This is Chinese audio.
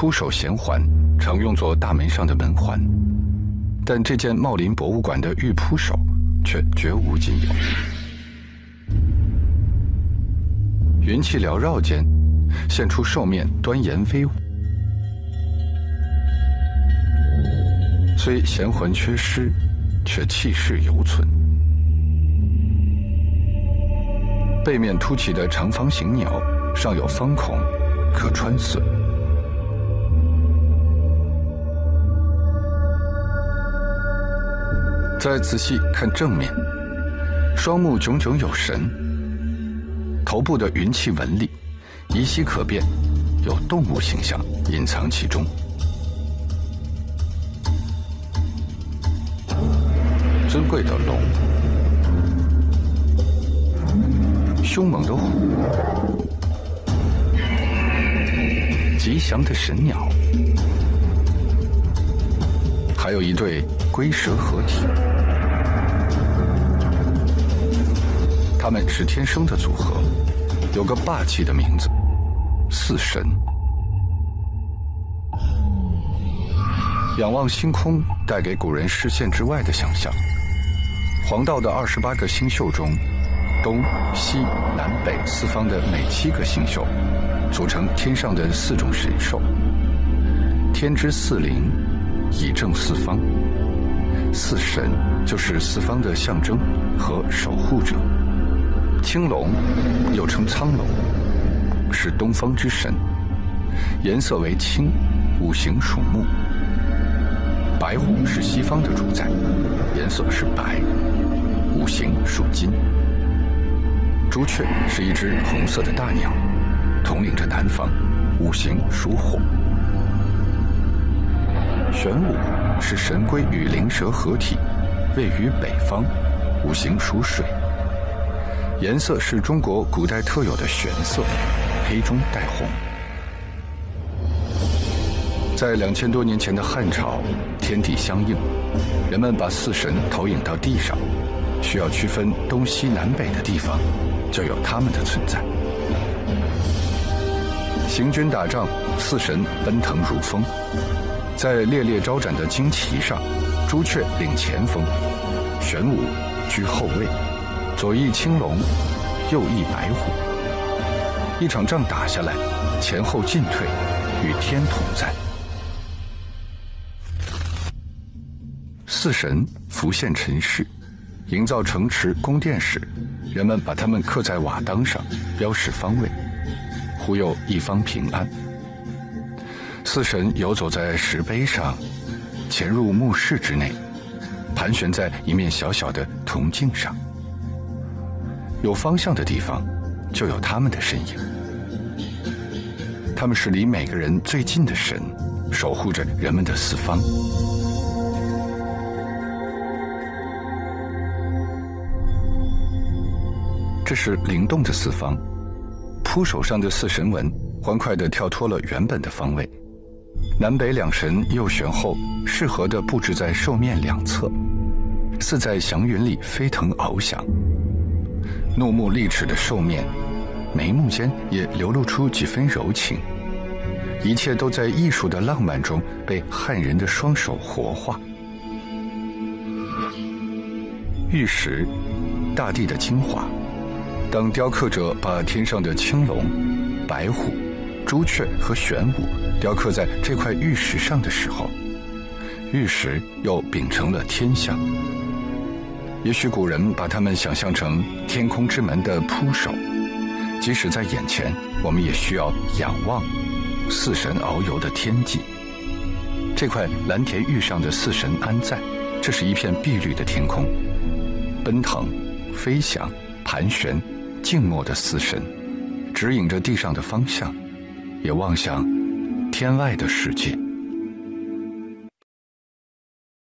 铺手衔环常用作大门上的门环，但这件茂林博物馆的玉铺手却绝无仅有。云气缭绕间，现出兽面端严威武。虽衔环缺失，却气势犹存。背面凸起的长方形鸟，上有方孔，可穿刺。再仔细看正面，双目炯炯有神，头部的云气纹理依稀可辨，有动物形象隐藏其中。尊贵的龙，凶猛的虎，吉祥的神鸟，还有一对龟蛇合体。他们是天生的组合，有个霸气的名字——四神。仰望星空，带给古人视线之外的想象。黄道的二十八个星宿中，东西南北四方的每七个星宿，组成天上的四种神兽。天之四灵，以正四方。四神就是四方的象征和守护者。青龙又称苍龙，是东方之神，颜色为青，五行属木。白虎是西方的主宰，颜色是白。五行属金，朱雀是一只红色的大鸟，统领着南方，五行属火。玄武是神龟与灵蛇合体，位于北方，五行属水。颜色是中国古代特有的玄色，黑中带红。在两千多年前的汉朝，天地相应，人们把四神投影到地上。需要区分东西南北的地方，就有他们的存在。行军打仗，四神奔腾如风，在猎猎招展的旌旗上，朱雀领前锋，玄武居后卫，左翼青龙，右翼白虎。一场仗打下来，前后进退与天同在。四神浮现尘世。营造城池宫殿时，人们把它们刻在瓦当上，标示方位，忽悠一方平安。四神游走在石碑上，潜入墓室之内，盘旋在一面小小的铜镜上。有方向的地方，就有他们的身影。他们是离每个人最近的神，守护着人们的四方。这是灵动的四方，扑手上的四神纹欢快地跳脱了原本的方位，南北两神右旋后适合地布置在兽面两侧，似在祥云里飞腾翱翔。怒目利齿的兽面，眉目间也流露出几分柔情，一切都在艺术的浪漫中被汉人的双手活化。玉石，大地的精华。当雕刻者把天上的青龙、白虎、朱雀和玄武雕刻在这块玉石上的时候，玉石又秉承了天象。也许古人把它们想象成天空之门的扑手，即使在眼前，我们也需要仰望四神遨游的天际。这块蓝田玉上的四神安在，这是一片碧绿的天空，奔腾、飞翔、盘旋。静默的四神，指引着地上的方向，也望向天外的世界。